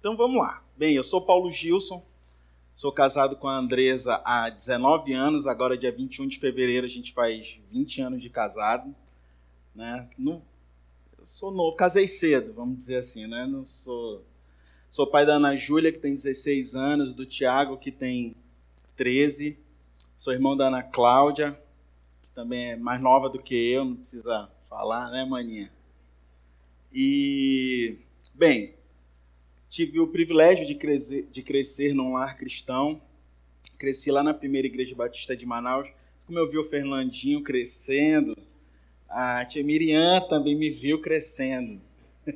Então vamos lá. Bem, eu sou Paulo Gilson, sou casado com a Andresa há 19 anos, agora dia 21 de fevereiro a gente faz 20 anos de casado. Né? Não, eu sou novo, casei cedo, vamos dizer assim, né? Não sou, sou pai da Ana Júlia, que tem 16 anos, do Tiago, que tem 13. Sou irmão da Ana Cláudia, que também é mais nova do que eu, não precisa falar, né, maninha? E, bem, tive o privilégio de crescer, de crescer num lar cristão. Cresci lá na primeira igreja batista de Manaus. Como eu vi o Fernandinho crescendo, a tia Miriam também me viu crescendo.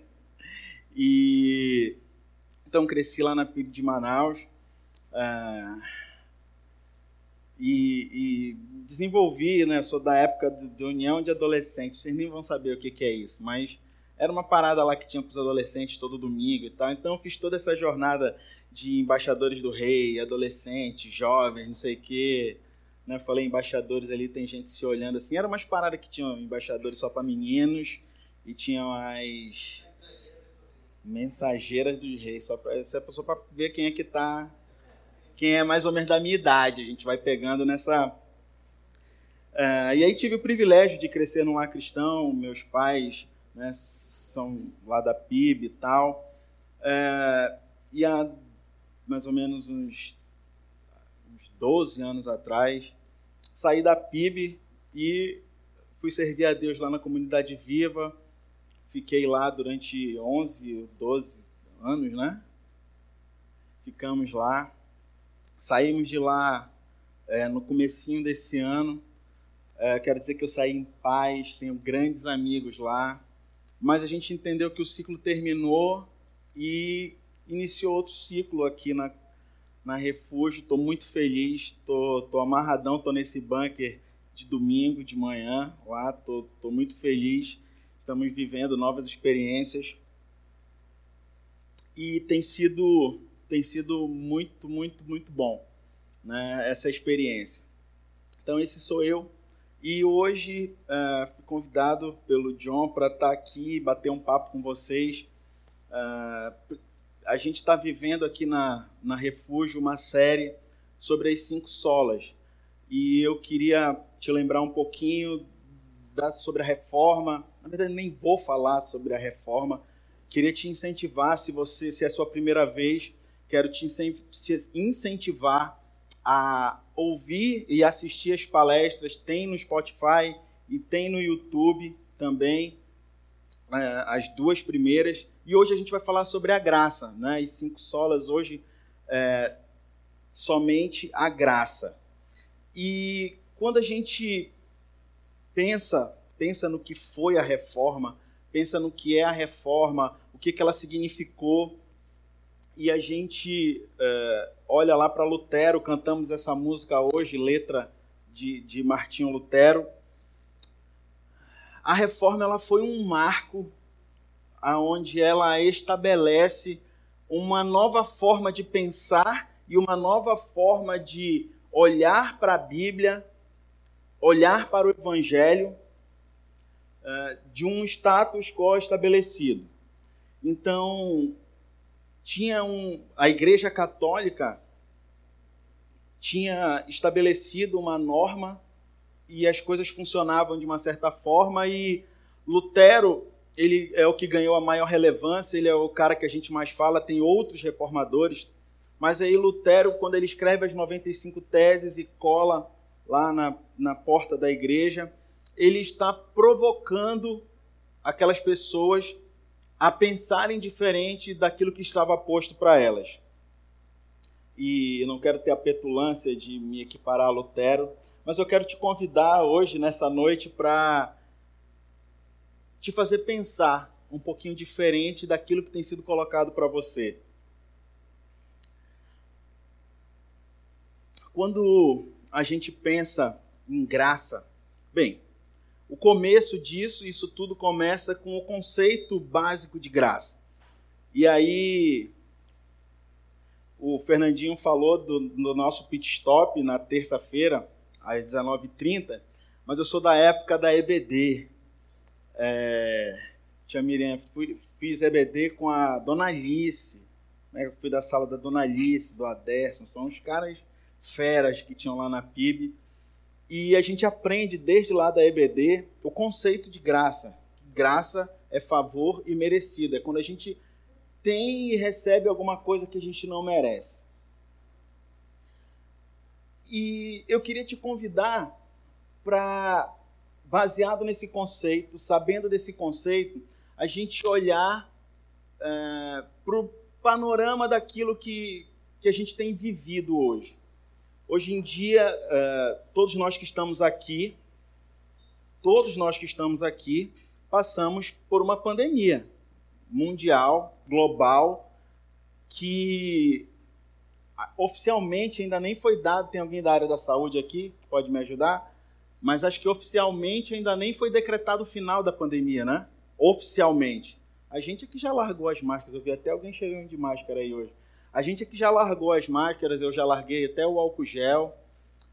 e então cresci lá na PIB de Manaus. Ah, e, e, desenvolvi, né? Sou da época de, de União de Adolescentes. Vocês nem vão saber o que, que é isso, mas era uma parada lá que tinha para os adolescentes todo domingo e tal. Então eu fiz toda essa jornada de embaixadores do rei, adolescentes, jovens, não sei o quê. Né? Falei embaixadores ali, tem gente se olhando assim. Era umas paradas que tinham embaixadores só para meninos e tinham as mensageiras do rei, só para essa pessoa para ver quem é que tá, quem é mais ou menos da minha idade. A gente vai pegando nessa. Uh, e aí tive o privilégio de crescer num lar cristão, meus pais né, são lá da PIB e tal. É, e há mais ou menos uns, uns 12 anos atrás, saí da PIB e fui servir a Deus lá na comunidade viva. Fiquei lá durante 11, 12 anos, né? Ficamos lá. Saímos de lá é, no comecinho desse ano. É, quero dizer que eu saí em paz, tenho grandes amigos lá mas a gente entendeu que o ciclo terminou e iniciou outro ciclo aqui na, na Refúgio. Estou muito feliz, estou tô, tô amarradão, estou nesse bunker de domingo de manhã lá, estou tô, tô muito feliz. Estamos vivendo novas experiências e tem sido tem sido muito muito muito bom, né? Essa experiência. Então esse sou eu. E hoje uh, fui convidado pelo John para estar tá aqui bater um papo com vocês. Uh, a gente está vivendo aqui na, na Refúgio uma série sobre as cinco solas. E eu queria te lembrar um pouquinho da, sobre a reforma. Na verdade, nem vou falar sobre a reforma. Queria te incentivar, se você se é a sua primeira vez, quero te incentivar a ouvir e assistir as palestras, tem no Spotify e tem no YouTube também, é, as duas primeiras. E hoje a gente vai falar sobre a graça, né? As cinco solas hoje é, somente a graça. E quando a gente pensa, pensa no que foi a reforma, pensa no que é a reforma, o que, que ela significou, e a gente é, olha lá para Lutero, cantamos essa música hoje, letra de, de Martinho Lutero. A reforma ela foi um marco aonde ela estabelece uma nova forma de pensar e uma nova forma de olhar para a Bíblia, olhar para o Evangelho é, de um status quo estabelecido. Então, tinha um, a Igreja Católica tinha estabelecido uma norma e as coisas funcionavam de uma certa forma e Lutero ele é o que ganhou a maior relevância, ele é o cara que a gente mais fala, tem outros reformadores, mas aí Lutero, quando ele escreve as 95 teses e cola lá na, na porta da igreja, ele está provocando aquelas pessoas a pensarem diferente daquilo que estava posto para elas. E eu não quero ter a petulância de me equiparar a Lutero, mas eu quero te convidar hoje, nessa noite, para te fazer pensar um pouquinho diferente daquilo que tem sido colocado para você. Quando a gente pensa em graça, bem, o começo disso, isso tudo começa com o conceito básico de graça. E aí, o Fernandinho falou do, do nosso pit stop na terça-feira, às 19h30, mas eu sou da época da EBD. É, tia Miriam, fui, fiz EBD com a Dona Alice, né? Eu fui da sala da Dona Alice, do Aderson, são os caras feras que tinham lá na PIB. E a gente aprende desde lá da EBD o conceito de graça. Graça é favor e merecido. É quando a gente tem e recebe alguma coisa que a gente não merece. E eu queria te convidar para, baseado nesse conceito, sabendo desse conceito, a gente olhar é, para o panorama daquilo que, que a gente tem vivido hoje. Hoje em dia, é, todos nós que estamos aqui, todos nós que estamos aqui, passamos por uma pandemia mundial, global, que oficialmente ainda nem foi dado. Tem alguém da área da saúde aqui que pode me ajudar? Mas acho que oficialmente ainda nem foi decretado o final da pandemia, né? Oficialmente. A gente aqui já largou as máscaras. Eu vi até alguém chegando de máscara aí hoje. A gente aqui já largou as máscaras, eu já larguei até o álcool gel.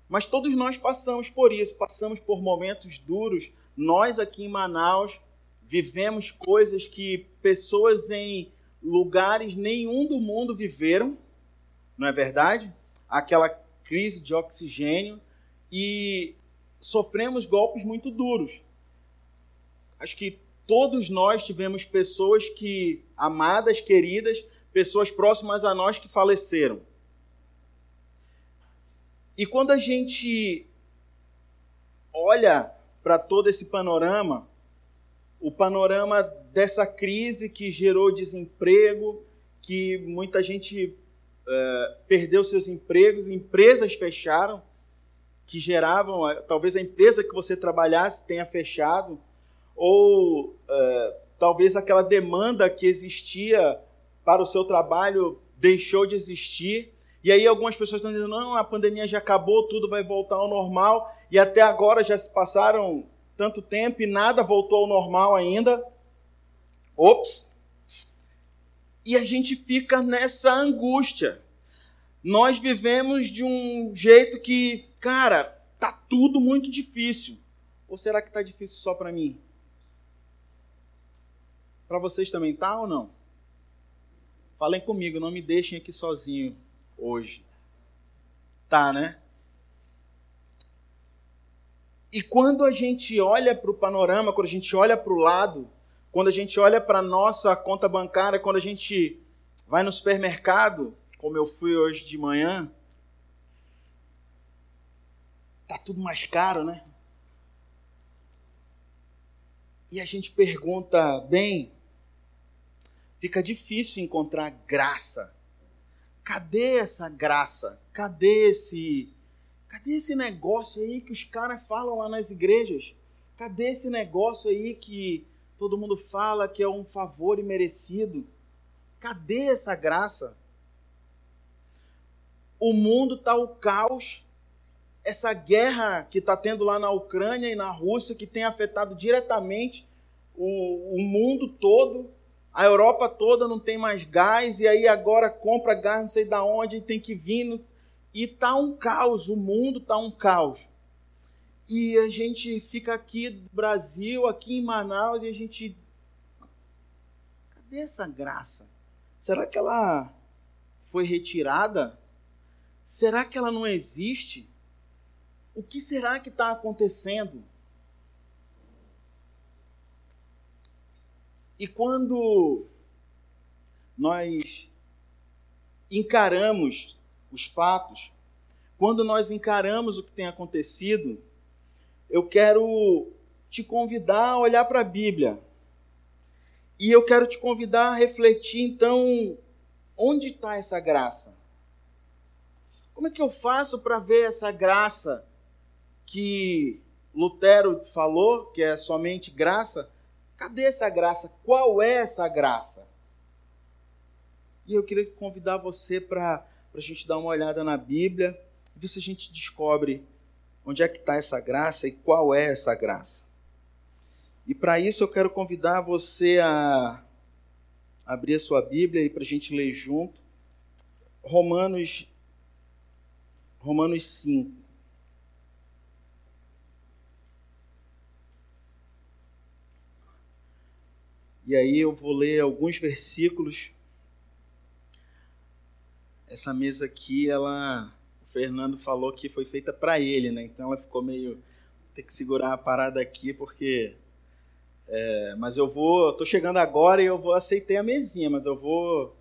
Mas todos nós passamos por isso, passamos por momentos duros. Nós aqui em Manaus vivemos coisas que pessoas em lugares nenhum do mundo viveram não é verdade? Aquela crise de oxigênio e sofremos golpes muito duros. Acho que todos nós tivemos pessoas que amadas, queridas, pessoas próximas a nós que faleceram. E quando a gente olha para todo esse panorama, o panorama dessa crise que gerou desemprego, que muita gente uh, perdeu seus empregos, empresas fecharam, que geravam, uh, talvez a empresa que você trabalhasse tenha fechado, ou uh, talvez aquela demanda que existia para o seu trabalho deixou de existir. E aí algumas pessoas estão dizendo, não, a pandemia já acabou, tudo vai voltar ao normal, e até agora já se passaram tanto tempo e nada voltou ao normal ainda. Ops, e a gente fica nessa angústia. Nós vivemos de um jeito que, cara, tá tudo muito difícil. Ou será que tá difícil só para mim? Para vocês também tá ou não? Falem comigo, não me deixem aqui sozinho hoje. Tá, né? E quando a gente olha para o panorama, quando a gente olha para o lado, quando a gente olha para a nossa conta bancária, quando a gente vai no supermercado, como eu fui hoje de manhã, tá tudo mais caro, né? E a gente pergunta, bem, fica difícil encontrar graça. Cadê essa graça? Cadê esse Cadê esse negócio aí que os caras falam lá nas igrejas? Cadê esse negócio aí que todo mundo fala que é um favor imerecido. Cadê essa graça? O mundo está o caos. Essa guerra que está tendo lá na Ucrânia e na Rússia, que tem afetado diretamente o, o mundo todo, a Europa toda não tem mais gás, e aí agora compra gás não sei da onde, tem que vir. E está um caos, o mundo está um caos e a gente fica aqui no Brasil, aqui em Manaus, e a gente. Cadê essa graça? Será que ela foi retirada? Será que ela não existe? O que será que está acontecendo? E quando nós encaramos os fatos, quando nós encaramos o que tem acontecido, eu quero te convidar a olhar para a Bíblia. E eu quero te convidar a refletir, então, onde está essa graça? Como é que eu faço para ver essa graça que Lutero falou, que é somente graça? Cadê essa graça? Qual é essa graça? E eu queria convidar você para a gente dar uma olhada na Bíblia, ver se a gente descobre Onde é que está essa graça e qual é essa graça? E para isso eu quero convidar você a abrir a sua Bíblia e para a gente ler junto. Romanos, Romanos 5. E aí eu vou ler alguns versículos essa mesa aqui, ela, o Fernando falou que foi feita para ele, né? Então ela ficou meio ter que segurar a parada aqui porque é, mas eu vou, eu tô chegando agora e eu vou aceitar a mesinha, mas eu vou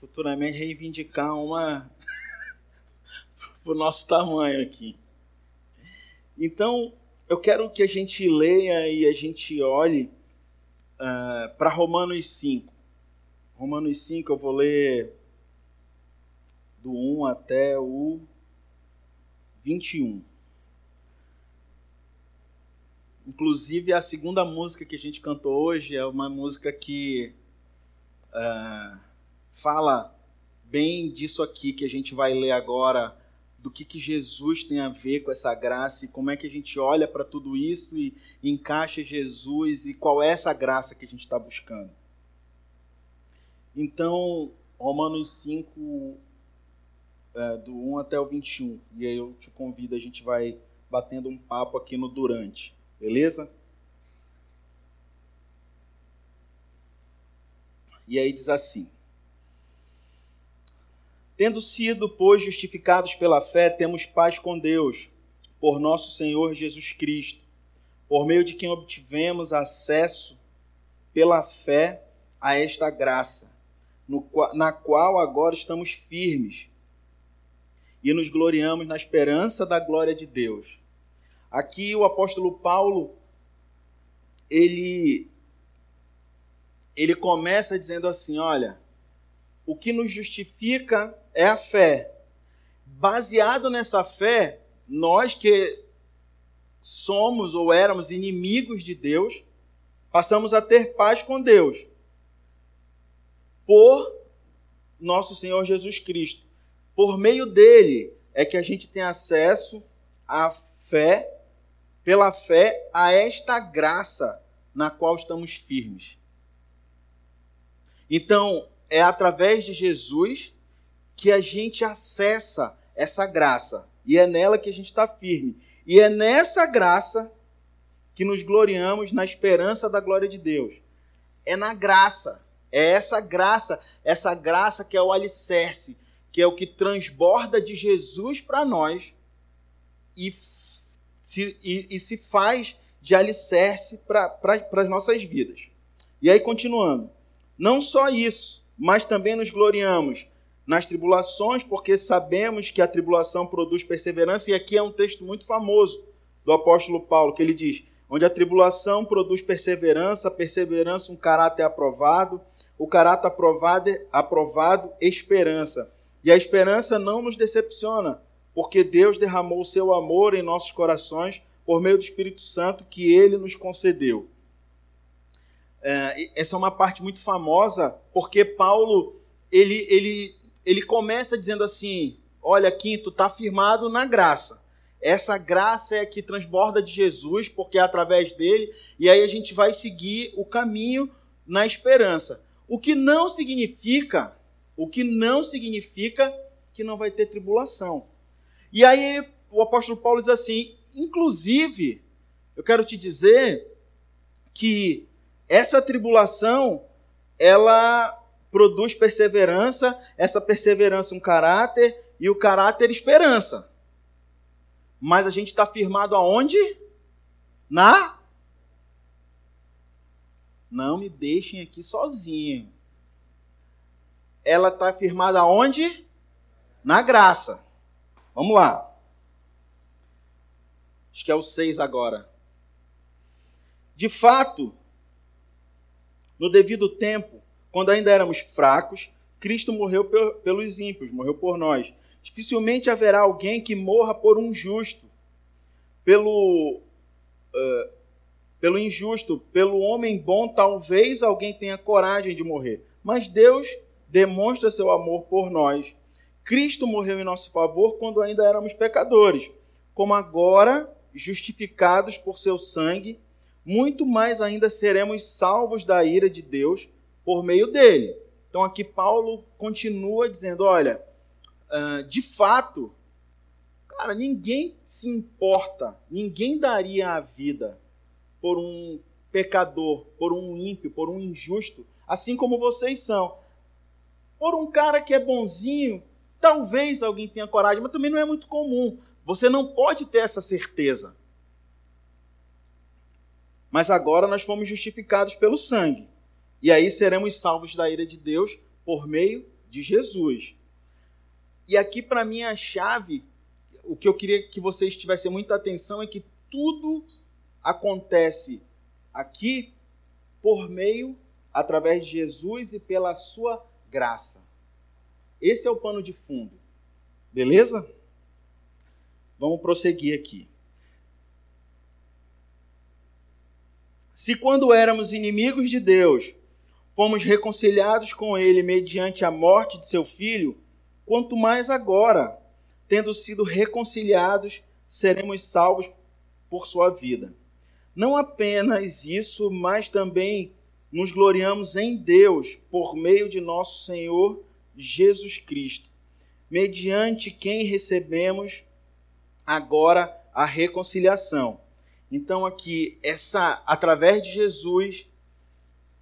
futuramente reivindicar uma pro nosso tamanho aqui. Então, eu quero que a gente leia e a gente olhe uh, ah, para Romanos 5. Romanos 5, eu vou ler do 1 até o 21. Inclusive, a segunda música que a gente cantou hoje é uma música que uh, fala bem disso aqui que a gente vai ler agora, do que, que Jesus tem a ver com essa graça e como é que a gente olha para tudo isso e, encaixa Jesus e qual é essa graça que a gente está buscando. Então, Romanos 5, é, do 1 até o 21. E aí eu te convido, a gente vai batendo um papo aqui no durante. Beleza? E aí diz assim: Tendo sido, pois, justificados pela fé, temos paz com Deus, por nosso Senhor Jesus Cristo, por meio de quem obtivemos acesso pela fé a esta graça, na qual agora estamos firmes e nos gloriamos na esperança da glória de Deus. Aqui o apóstolo Paulo ele ele começa dizendo assim, olha, o que nos justifica é a fé. Baseado nessa fé, nós que somos ou éramos inimigos de Deus, passamos a ter paz com Deus por nosso Senhor Jesus Cristo. Por meio dele é que a gente tem acesso à fé, pela fé, a esta graça na qual estamos firmes. Então, é através de Jesus que a gente acessa essa graça. E é nela que a gente está firme. E é nessa graça que nos gloriamos na esperança da glória de Deus. É na graça. É essa graça, essa graça que é o alicerce que é o que transborda de Jesus para nós e se, e, e se faz de alicerce para pra, as nossas vidas. E aí, continuando. Não só isso, mas também nos gloriamos nas tribulações, porque sabemos que a tribulação produz perseverança, e aqui é um texto muito famoso do apóstolo Paulo, que ele diz: onde a tribulação produz perseverança, perseverança um caráter aprovado, o caráter aprovado, aprovado esperança. E a esperança não nos decepciona, porque Deus derramou o seu amor em nossos corações por meio do Espírito Santo que ele nos concedeu. É, essa é uma parte muito famosa, porque Paulo ele, ele, ele começa dizendo assim: Olha, Quinto, está firmado na graça. Essa graça é que transborda de Jesus, porque é através dele, e aí a gente vai seguir o caminho na esperança. O que não significa o que não significa que não vai ter tribulação. E aí o apóstolo Paulo diz assim: inclusive, eu quero te dizer que essa tribulação ela produz perseverança, essa perseverança um caráter e o caráter esperança. Mas a gente está firmado aonde? Na não me deixem aqui sozinho ela está firmada onde? Na graça. Vamos lá. Acho que é o 6 agora. De fato, no devido tempo, quando ainda éramos fracos, Cristo morreu pelos ímpios, morreu por nós. Dificilmente haverá alguém que morra por um justo, pelo, uh, pelo injusto, pelo homem bom, talvez alguém tenha coragem de morrer. Mas Deus demonstra seu amor por nós. Cristo morreu em nosso favor quando ainda éramos pecadores, como agora, justificados por seu sangue, muito mais ainda seremos salvos da ira de Deus por meio dele. Então aqui Paulo continua dizendo: olha, ah, de fato, cara, ninguém se importa, ninguém daria a vida por um pecador, por um ímpio, por um injusto, assim como vocês são por um cara que é bonzinho, Talvez alguém tenha coragem, mas também não é muito comum. Você não pode ter essa certeza. Mas agora nós fomos justificados pelo sangue. E aí seremos salvos da ira de Deus por meio de Jesus. E aqui, para mim, a chave, o que eu queria que vocês tivessem muita atenção é que tudo acontece aqui por meio, através de Jesus e pela sua graça. Esse é o pano de fundo. Beleza? Vamos prosseguir aqui. Se quando éramos inimigos de Deus, fomos reconciliados com Ele mediante a morte de seu Filho, quanto mais agora, tendo sido reconciliados, seremos salvos por sua vida. Não apenas isso, mas também nos gloriamos em Deus por meio de nosso Senhor Jesus Cristo, mediante quem recebemos agora a reconciliação. Então aqui essa através de Jesus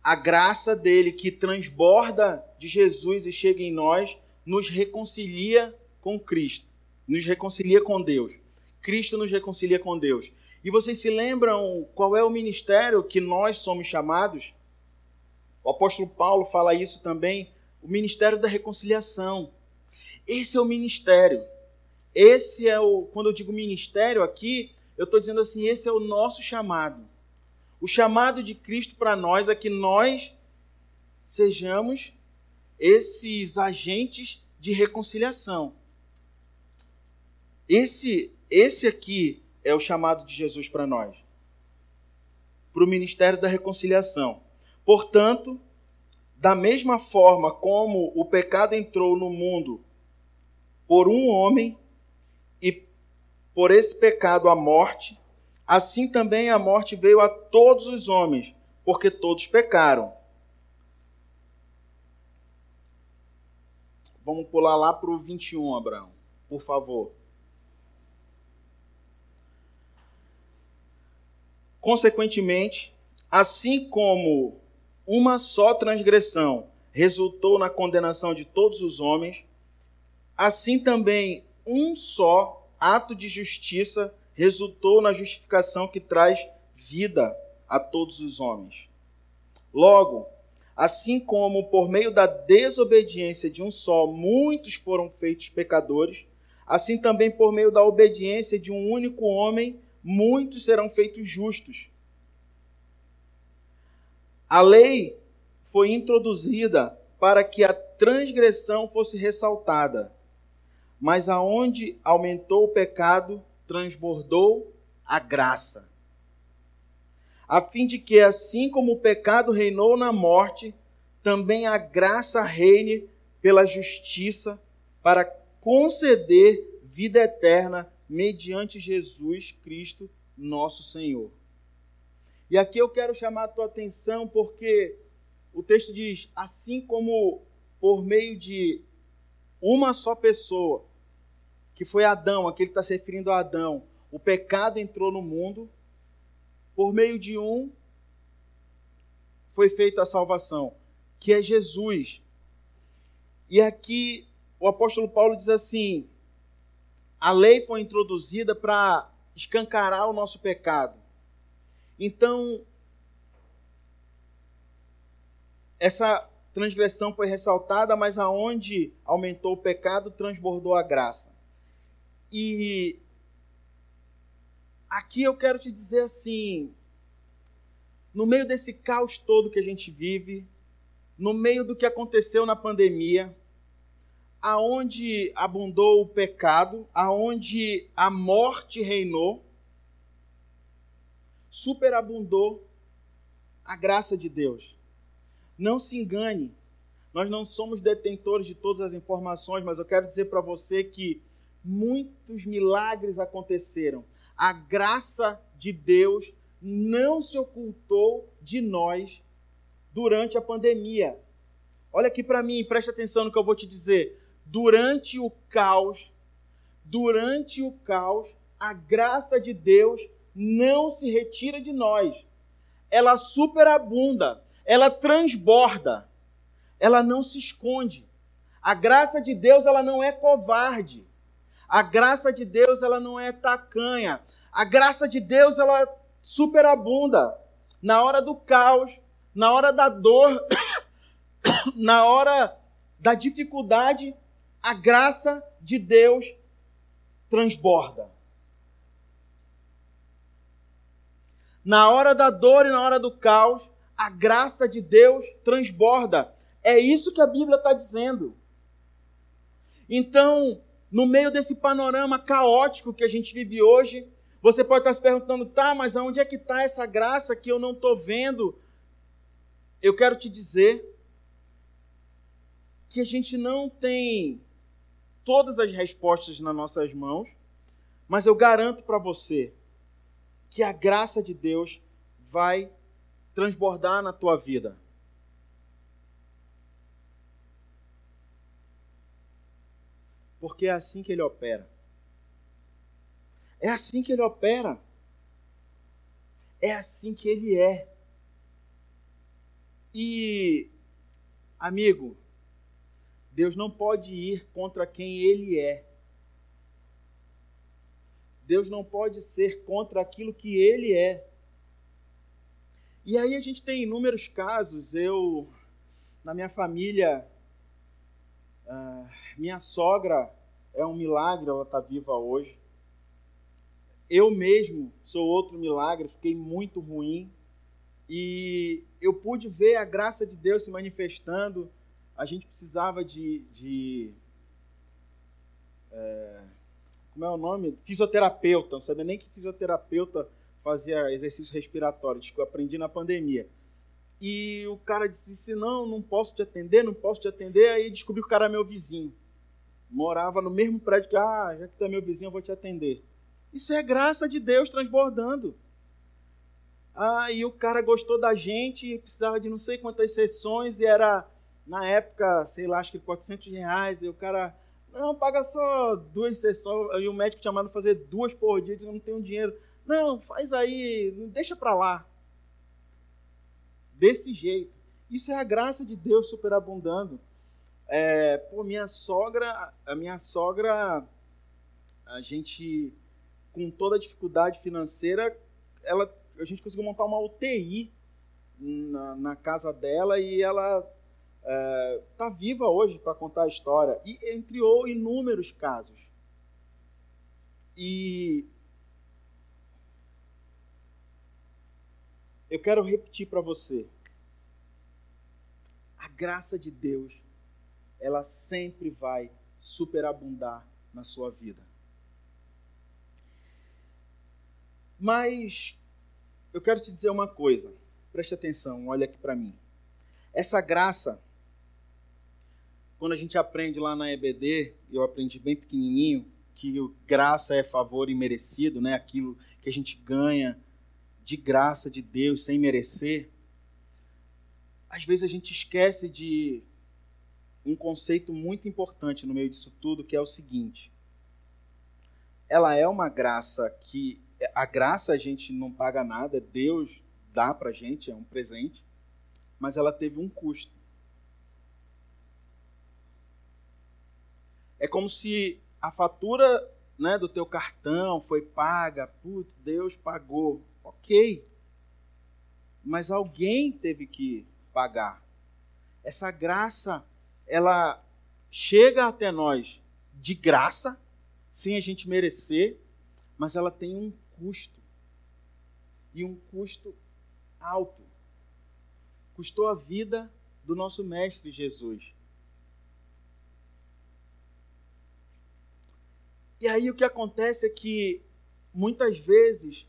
a graça dele que transborda de Jesus e chega em nós nos reconcilia com Cristo, nos reconcilia com Deus. Cristo nos reconcilia com Deus. E vocês se lembram qual é o ministério que nós somos chamados? O apóstolo Paulo fala isso também, o ministério da reconciliação. Esse é o ministério. Esse é o, quando eu digo ministério aqui, eu estou dizendo assim, esse é o nosso chamado. O chamado de Cristo para nós é que nós sejamos esses agentes de reconciliação. Esse, esse aqui é o chamado de Jesus para nós, para o ministério da reconciliação. Portanto, da mesma forma como o pecado entrou no mundo por um homem por esse pecado a morte, assim também a morte veio a todos os homens, porque todos pecaram. Vamos pular lá para o 21, Abraão, por favor. Consequentemente, assim como uma só transgressão resultou na condenação de todos os homens, assim também um só ato de justiça resultou na justificação que traz vida a todos os homens. Logo, assim como por meio da desobediência de um só muitos foram feitos pecadores, assim também por meio da obediência de um único homem muitos serão feitos justos. A lei foi introduzida para que a transgressão fosse ressaltada, mas aonde aumentou o pecado, transbordou a graça. A fim de que, assim como o pecado reinou na morte, também a graça reine pela justiça para conceder vida eterna mediante Jesus Cristo, nosso Senhor. E aqui eu quero chamar a tua atenção porque o texto diz: assim como por meio de uma só pessoa, que foi Adão, aquele que está se referindo a Adão, o pecado entrou no mundo, por meio de um foi feita a salvação, que é Jesus. E aqui o apóstolo Paulo diz assim: a lei foi introduzida para escancarar o nosso pecado. Então, essa transgressão foi ressaltada, mas aonde aumentou o pecado, transbordou a graça. E aqui eu quero te dizer assim: no meio desse caos todo que a gente vive, no meio do que aconteceu na pandemia, aonde abundou o pecado, aonde a morte reinou, superabundou a graça de Deus. Não se engane, nós não somos detentores de todas as informações, mas eu quero dizer para você que muitos milagres aconteceram. A graça de Deus não se ocultou de nós durante a pandemia. Olha aqui para mim, preste atenção no que eu vou te dizer durante o caos, durante o caos, a graça de Deus não se retira de nós. Ela superabunda, ela transborda, ela não se esconde. A graça de Deus ela não é covarde. A graça de Deus ela não é tacanha. A graça de Deus ela superabunda na hora do caos, na hora da dor, na hora da dificuldade, a graça de Deus transborda. Na hora da dor e na hora do caos, a graça de Deus transborda. É isso que a Bíblia está dizendo. Então, no meio desse panorama caótico que a gente vive hoje, você pode estar se perguntando, tá, mas aonde é que está essa graça que eu não estou vendo? Eu quero te dizer que a gente não tem todas as respostas nas nossas mãos, mas eu garanto para você que a graça de Deus vai transbordar na tua vida. Porque é assim que ele opera. É assim que ele opera. É assim que ele é. E, amigo, Deus não pode ir contra quem ele é. Deus não pode ser contra aquilo que ele é. E aí a gente tem inúmeros casos. Eu, na minha família, uh, minha sogra é um milagre, ela está viva hoje. Eu mesmo sou outro milagre, fiquei muito ruim. E eu pude ver a graça de Deus se manifestando a gente precisava de. de é, como é o nome? Fisioterapeuta. Não sabia nem que fisioterapeuta fazia exercício respiratório. Isso que eu aprendi na pandemia. E o cara disse: Não, não posso te atender, não posso te atender. Aí descobri que o cara é meu vizinho. Morava no mesmo prédio que, ah, já que tu é meu vizinho, eu vou te atender. Isso é graça de Deus transbordando. Ah, e o cara gostou da gente, precisava de não sei quantas sessões, e era na época, sei lá, acho que 400 reais, e o cara, não, paga só duas sessões, e o médico tinha mandado fazer duas por dia, eu não tenho dinheiro. Não, faz aí, deixa para lá. Desse jeito. Isso é a graça de Deus superabundando. É, pô, minha sogra, a minha sogra, a gente, com toda a dificuldade financeira, ela, a gente conseguiu montar uma UTI na, na casa dela e ela está é, viva hoje para contar a história, e entre inúmeros casos. E eu quero repetir para você: a graça de Deus, ela sempre vai superabundar na sua vida. Mas eu quero te dizer uma coisa, preste atenção, olha aqui para mim. Essa graça, quando a gente aprende lá na EBD, eu aprendi bem pequenininho, que graça é favor imerecido, né? aquilo que a gente ganha de graça de Deus sem merecer. Às vezes a gente esquece de um conceito muito importante no meio disso tudo, que é o seguinte: ela é uma graça que a graça a gente não paga nada, Deus dá pra gente, é um presente, mas ela teve um custo. É como se a fatura né, do teu cartão foi paga, putz, Deus pagou, ok. Mas alguém teve que pagar. Essa graça, ela chega até nós de graça, sem a gente merecer, mas ela tem um custo. E um custo alto. Custou a vida do nosso Mestre Jesus. E aí o que acontece é que muitas vezes,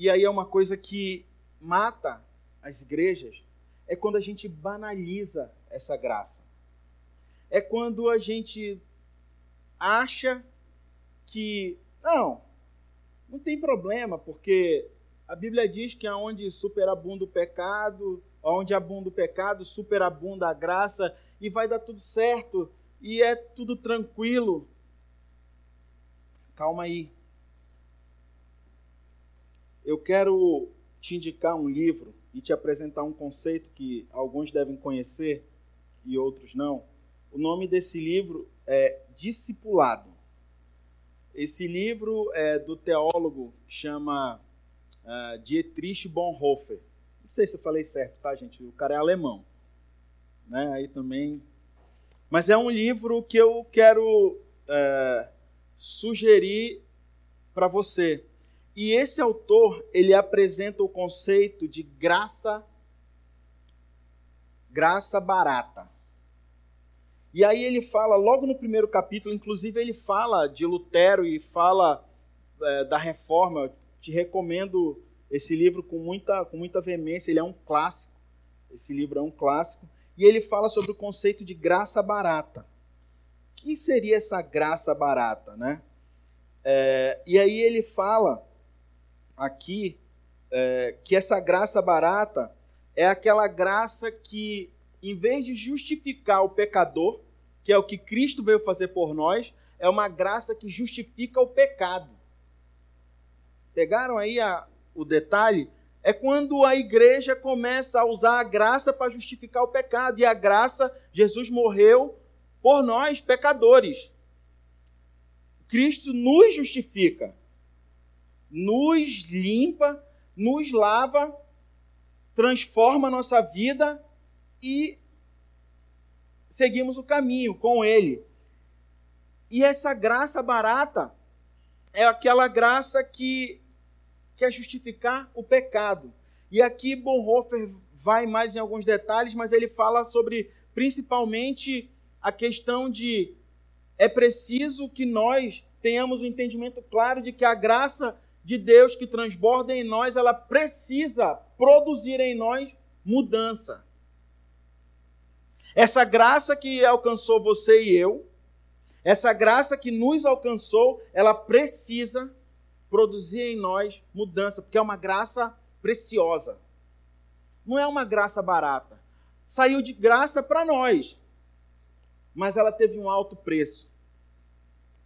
e aí é uma coisa que mata as igrejas, é quando a gente banaliza essa graça. É quando a gente acha que, não, não tem problema, porque a Bíblia diz que aonde superabunda o pecado, onde abunda o pecado, superabunda a graça, e vai dar tudo certo, e é tudo tranquilo. Calma aí. Eu quero te indicar um livro e te apresentar um conceito que alguns devem conhecer e outros não, O nome desse livro é Discipulado. Esse livro é do teólogo que chama uh, Dietrich Bonhoeffer. Não sei se eu falei certo, tá, gente? O cara é alemão. Né? Aí também. Mas é um livro que eu quero uh, sugerir para você. E esse autor, ele apresenta o conceito de graça graça barata. E aí ele fala, logo no primeiro capítulo, inclusive ele fala de Lutero e fala é, da reforma. Eu te recomendo esse livro com muita, com muita veemência, ele é um clássico. Esse livro é um clássico. E ele fala sobre o conceito de graça barata. O que seria essa graça barata? Né? É, e aí ele fala aqui é, que essa graça barata é aquela graça que em vez de justificar o pecador, que é o que Cristo veio fazer por nós, é uma graça que justifica o pecado. Pegaram aí a, o detalhe? É quando a igreja começa a usar a graça para justificar o pecado. E a graça, Jesus morreu por nós, pecadores. Cristo nos justifica, nos limpa, nos lava, transforma a nossa vida e seguimos o caminho com Ele. E essa graça barata é aquela graça que quer justificar o pecado. E aqui Bonhoeffer vai mais em alguns detalhes, mas ele fala sobre principalmente a questão de é preciso que nós tenhamos o um entendimento claro de que a graça de Deus que transborda em nós, ela precisa produzir em nós mudança. Essa graça que alcançou você e eu, essa graça que nos alcançou, ela precisa produzir em nós mudança, porque é uma graça preciosa. Não é uma graça barata. Saiu de graça para nós, mas ela teve um alto preço,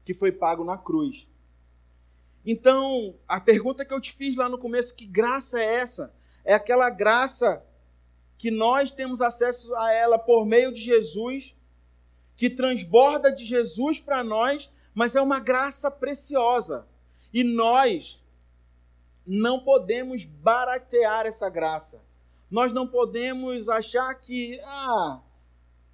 que foi pago na cruz. Então, a pergunta que eu te fiz lá no começo, que graça é essa? É aquela graça que nós temos acesso a ela por meio de Jesus, que transborda de Jesus para nós, mas é uma graça preciosa. E nós não podemos baratear essa graça. Nós não podemos achar que, ah,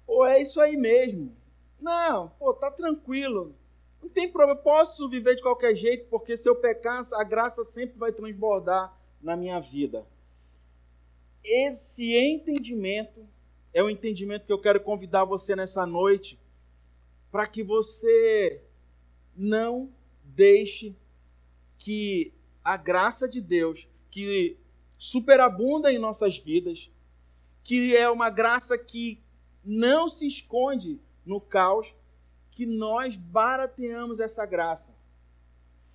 ou é isso aí mesmo. Não, pô, tá tranquilo. Não tem problema, eu posso viver de qualquer jeito, porque se eu pecar, a graça sempre vai transbordar na minha vida. Esse entendimento é o entendimento que eu quero convidar você nessa noite, para que você não deixe que a graça de Deus, que superabunda em nossas vidas, que é uma graça que não se esconde no caos, que nós barateamos essa graça.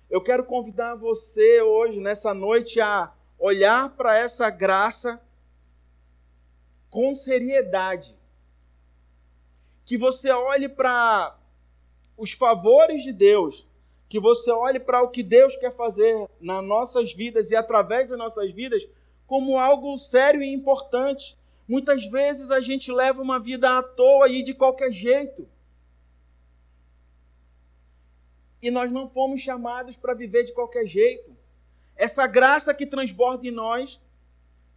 Eu quero convidar você hoje, nessa noite, a olhar para essa graça com seriedade. Que você olhe para os favores de Deus, que você olhe para o que Deus quer fazer nas nossas vidas e através das nossas vidas como algo sério e importante. Muitas vezes a gente leva uma vida à toa e de qualquer jeito. E nós não fomos chamados para viver de qualquer jeito. Essa graça que transborda em nós,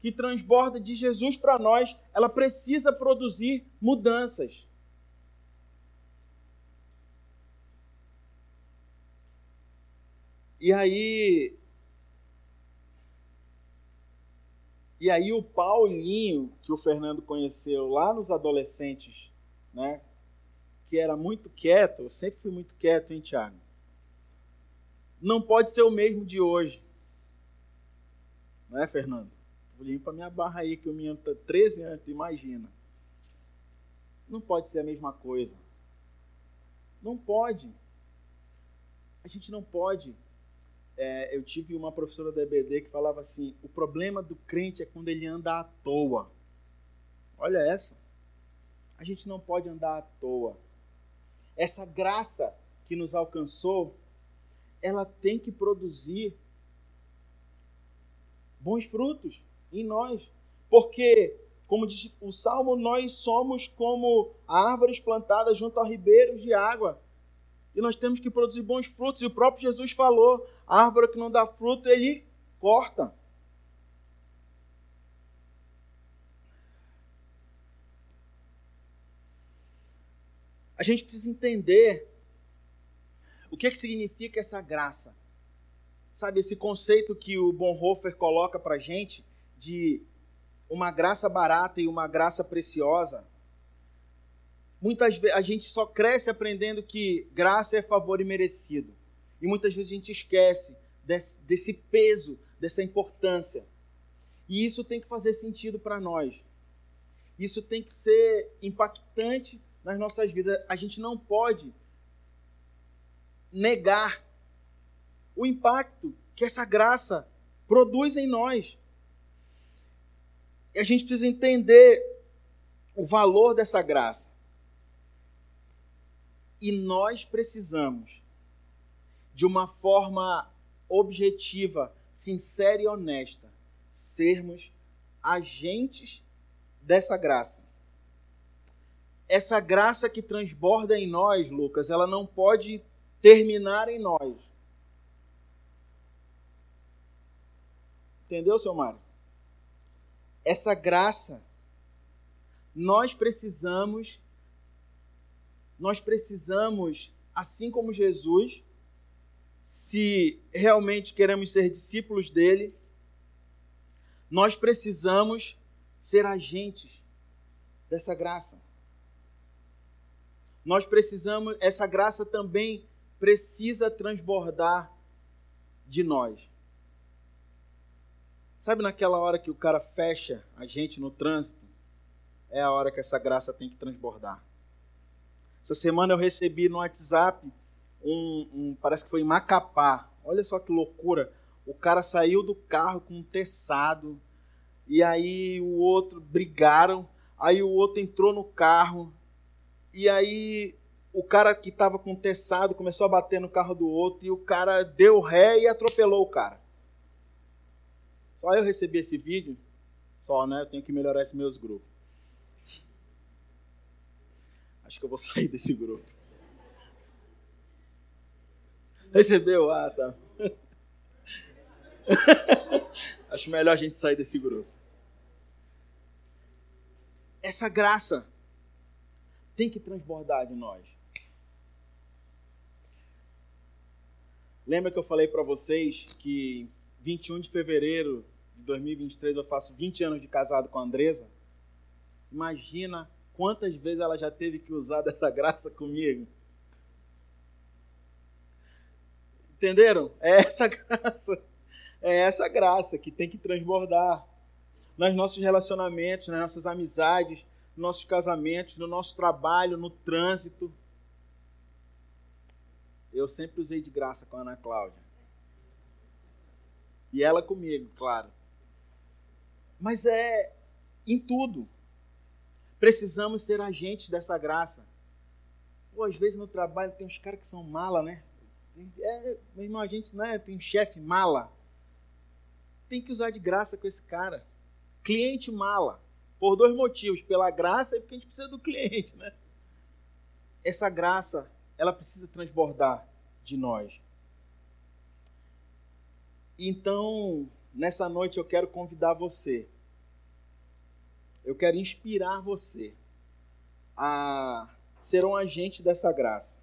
que transborda de Jesus para nós, ela precisa produzir mudanças. E aí. E aí o Paulinho, que o Fernando conheceu lá nos adolescentes, né? Que era muito quieto, eu sempre fui muito quieto, hein, Tiago? Não pode ser o mesmo de hoje. Não é, Fernando? Vou limpar minha barra aí, que o menino está 13 anos, imagina. Não pode ser a mesma coisa. Não pode. A gente não pode. É, eu tive uma professora da EBD que falava assim: o problema do crente é quando ele anda à toa. Olha essa. A gente não pode andar à toa. Essa graça que nos alcançou ela tem que produzir bons frutos em nós. Porque Como diz o Salmo, nós somos como árvores plantadas junto a ribeiros de água. E nós temos que produzir bons frutos. E o próprio Jesus falou: a árvore que não dá fruto, ele corta. A gente precisa entender que, é que significa essa graça. Sabe, esse conceito que o Bonhoeffer coloca para gente de uma graça barata e uma graça preciosa. Muitas vezes a gente só cresce aprendendo que graça é favor imerecido. E muitas vezes a gente esquece desse, desse peso, dessa importância. E isso tem que fazer sentido para nós. Isso tem que ser impactante nas nossas vidas. A gente não pode negar o impacto que essa graça produz em nós. E a gente precisa entender o valor dessa graça. E nós precisamos, de uma forma objetiva, sincera e honesta, sermos agentes dessa graça. Essa graça que transborda em nós, Lucas, ela não pode terminar em nós. Entendeu, seu Mário? essa graça, nós precisamos, nós precisamos, assim como Jesus, se realmente queremos ser discípulos dele, nós precisamos ser agentes dessa graça. Nós precisamos, essa graça também precisa transbordar de nós. Sabe naquela hora que o cara fecha a gente no trânsito? É a hora que essa graça tem que transbordar. Essa semana eu recebi no WhatsApp um, um parece que foi em Macapá. Olha só que loucura. O cara saiu do carro com um teçado e aí o outro brigaram. Aí o outro entrou no carro e aí o cara que estava com teçado começou a bater no carro do outro e o cara deu ré e atropelou o cara. Só eu recebi esse vídeo, só, né? Eu tenho que melhorar esses meus grupos. Acho que eu vou sair desse grupo. Recebeu? Ah, tá. Acho melhor a gente sair desse grupo. Essa graça tem que transbordar de nós. Lembra que eu falei para vocês que 21 de fevereiro de 2023 eu faço 20 anos de casado com a Andresa. Imagina quantas vezes ela já teve que usar dessa graça comigo. Entenderam? É essa graça. É essa graça que tem que transbordar nos nossos relacionamentos, nas nossas amizades, nos nossos casamentos, no nosso trabalho, no trânsito. Eu sempre usei de graça com a Ana Cláudia. E ela comigo, claro. Mas é em tudo. Precisamos ser agentes dessa graça. Pô, às vezes no trabalho tem uns caras que são mala, né? É, meu irmão, a gente né, tem um chefe mala. Tem que usar de graça com esse cara. Cliente mala. Por dois motivos. Pela graça e porque a gente precisa do cliente, né? Essa graça, ela precisa transbordar de nós. Então, nessa noite eu quero convidar você. Eu quero inspirar você a ser um agente dessa graça.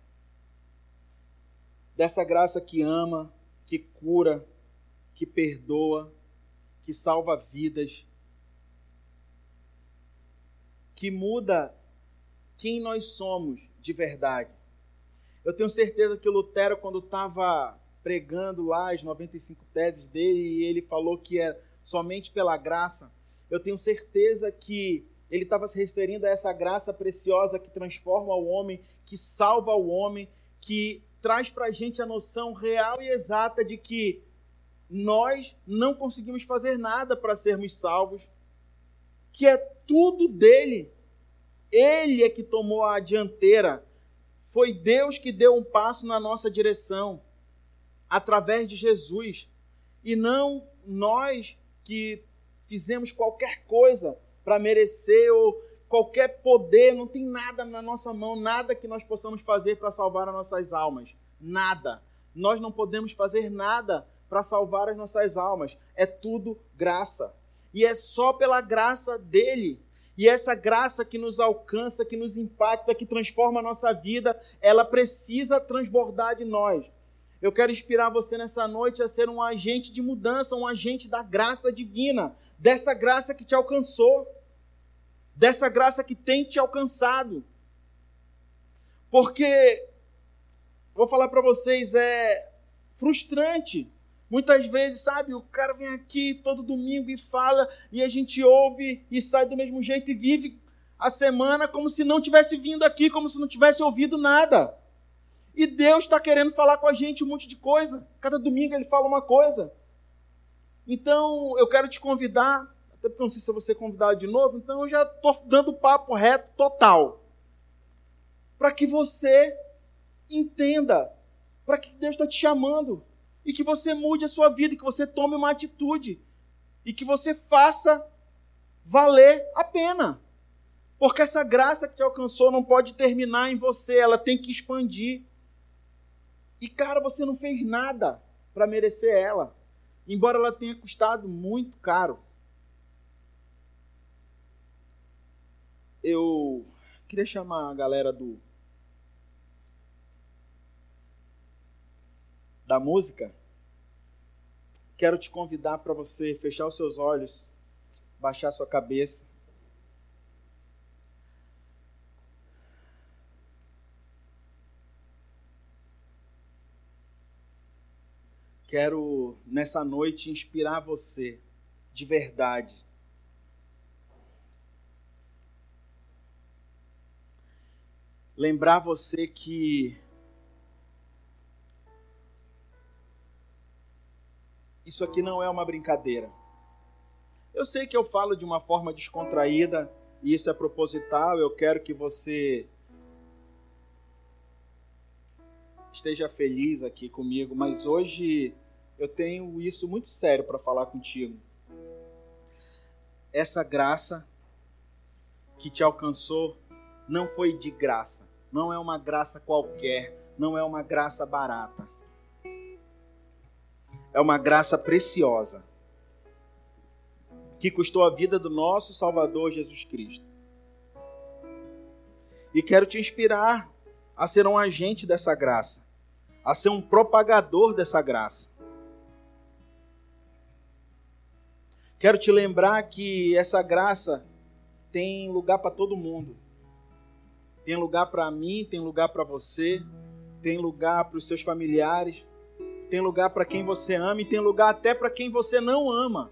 Dessa graça que ama, que cura, que perdoa, que salva vidas, que muda quem nós somos de verdade. Eu tenho certeza que Lutero, quando estava pregando lá as 95 teses dele e ele falou que é somente pela graça. Eu tenho certeza que ele estava se referindo a essa graça preciosa que transforma o homem, que salva o homem, que traz para a gente a noção real e exata de que nós não conseguimos fazer nada para sermos salvos, que é tudo dele. Ele é que tomou a dianteira. Foi Deus que deu um passo na nossa direção através de Jesus e não nós que fizemos qualquer coisa para merecer ou qualquer poder, não tem nada na nossa mão, nada que nós possamos fazer para salvar as nossas almas. Nada. Nós não podemos fazer nada para salvar as nossas almas. É tudo graça. E é só pela graça dele. E essa graça que nos alcança, que nos impacta, que transforma a nossa vida, ela precisa transbordar de nós. Eu quero inspirar você nessa noite a ser um agente de mudança, um agente da graça divina, dessa graça que te alcançou, dessa graça que tem te alcançado. Porque, vou falar para vocês, é frustrante. Muitas vezes, sabe, o cara vem aqui todo domingo e fala, e a gente ouve e sai do mesmo jeito e vive a semana como se não tivesse vindo aqui, como se não tivesse ouvido nada. E Deus está querendo falar com a gente um monte de coisa. Cada domingo ele fala uma coisa. Então eu quero te convidar, até porque não sei se eu vou ser convidado de novo, então eu já estou dando papo reto total. Para que você entenda para que Deus está te chamando. E que você mude a sua vida, que você tome uma atitude. E que você faça valer a pena. Porque essa graça que te alcançou não pode terminar em você, ela tem que expandir. E, cara, você não fez nada para merecer ela. Embora ela tenha custado muito caro. Eu queria chamar a galera do da música. Quero te convidar para você fechar os seus olhos, baixar sua cabeça. Quero nessa noite inspirar você de verdade. Lembrar você que isso aqui não é uma brincadeira. Eu sei que eu falo de uma forma descontraída e isso é proposital. Eu quero que você esteja feliz aqui comigo, mas hoje eu tenho isso muito sério para falar contigo. Essa graça que te alcançou não foi de graça, não é uma graça qualquer, não é uma graça barata. É uma graça preciosa que custou a vida do nosso Salvador Jesus Cristo. E quero te inspirar a ser um agente dessa graça a ser um propagador dessa graça. Quero te lembrar que essa graça tem lugar para todo mundo. Tem lugar para mim, tem lugar para você, tem lugar para os seus familiares, tem lugar para quem você ama e tem lugar até para quem você não ama.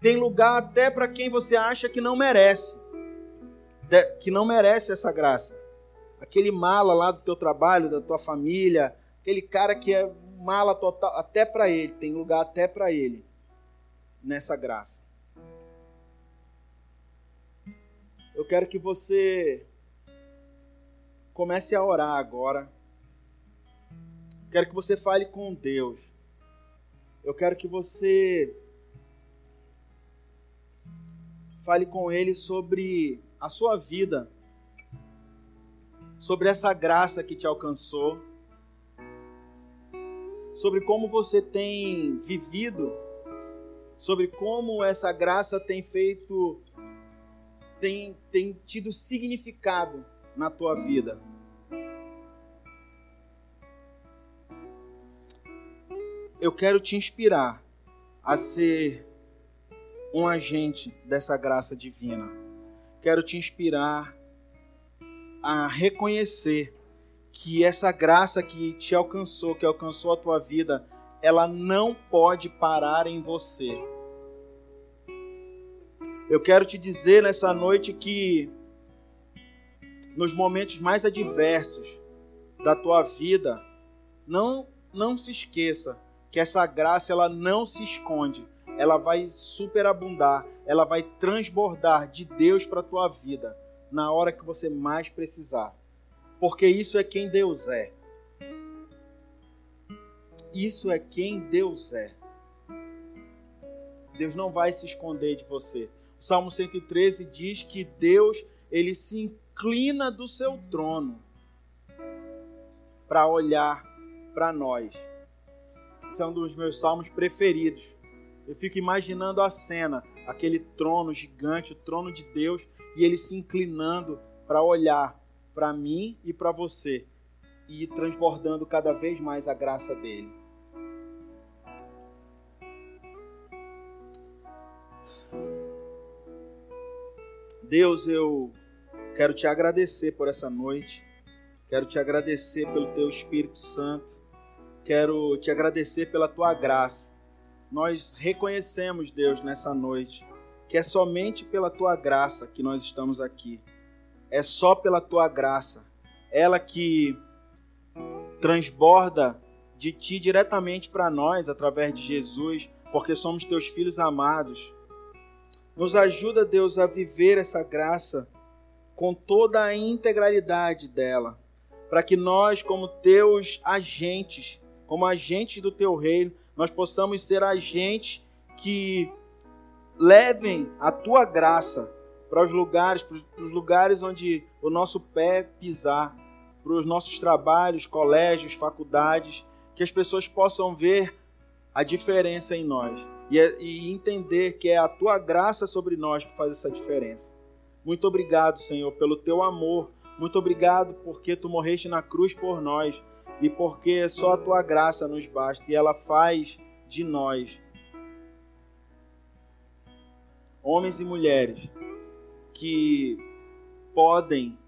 Tem lugar até para quem você acha que não merece. Que não merece essa graça. Aquele mala lá do teu trabalho, da tua família, aquele cara que é mala total, até para ele, tem lugar até para ele nessa graça. Eu quero que você comece a orar agora. Quero que você fale com Deus. Eu quero que você fale com Ele sobre a sua vida, sobre essa graça que te alcançou sobre como você tem vivido, sobre como essa graça tem feito, tem, tem tido significado na tua vida. Eu quero te inspirar a ser um agente dessa graça divina. Quero te inspirar a reconhecer que essa graça que te alcançou, que alcançou a tua vida, ela não pode parar em você. Eu quero te dizer nessa noite que nos momentos mais adversos da tua vida, não não se esqueça que essa graça ela não se esconde, ela vai superabundar, ela vai transbordar de Deus para a tua vida na hora que você mais precisar porque isso é quem Deus é. Isso é quem Deus é. Deus não vai se esconder de você. O Salmo 113 diz que Deus, ele se inclina do seu trono para olhar para nós. Esse é um dos meus salmos preferidos. Eu fico imaginando a cena, aquele trono gigante, o trono de Deus, e ele se inclinando para olhar para mim e para você e transbordando cada vez mais a graça dele. Deus, eu quero te agradecer por essa noite. Quero te agradecer pelo teu Espírito Santo. Quero te agradecer pela tua graça. Nós reconhecemos, Deus, nessa noite, que é somente pela tua graça que nós estamos aqui. É só pela tua graça. Ela que transborda de ti diretamente para nós através de Jesus, porque somos teus filhos amados. Nos ajuda, Deus, a viver essa graça com toda a integralidade dela, para que nós, como teus agentes, como agentes do teu reino, nós possamos ser agentes que levem a tua graça para os lugares, para os lugares onde o nosso pé pisar, para os nossos trabalhos, colégios, faculdades, que as pessoas possam ver a diferença em nós e, e entender que é a tua graça sobre nós que faz essa diferença. Muito obrigado, Senhor, pelo teu amor. Muito obrigado porque tu morreste na cruz por nós e porque só a tua graça nos basta e ela faz de nós homens e mulheres que podem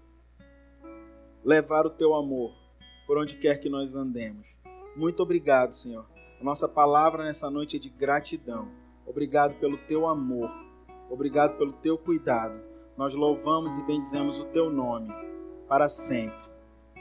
levar o teu amor por onde quer que nós andemos. Muito obrigado, Senhor. A nossa palavra nessa noite é de gratidão. Obrigado pelo teu amor. Obrigado pelo teu cuidado. Nós louvamos e bendizemos o teu nome para sempre.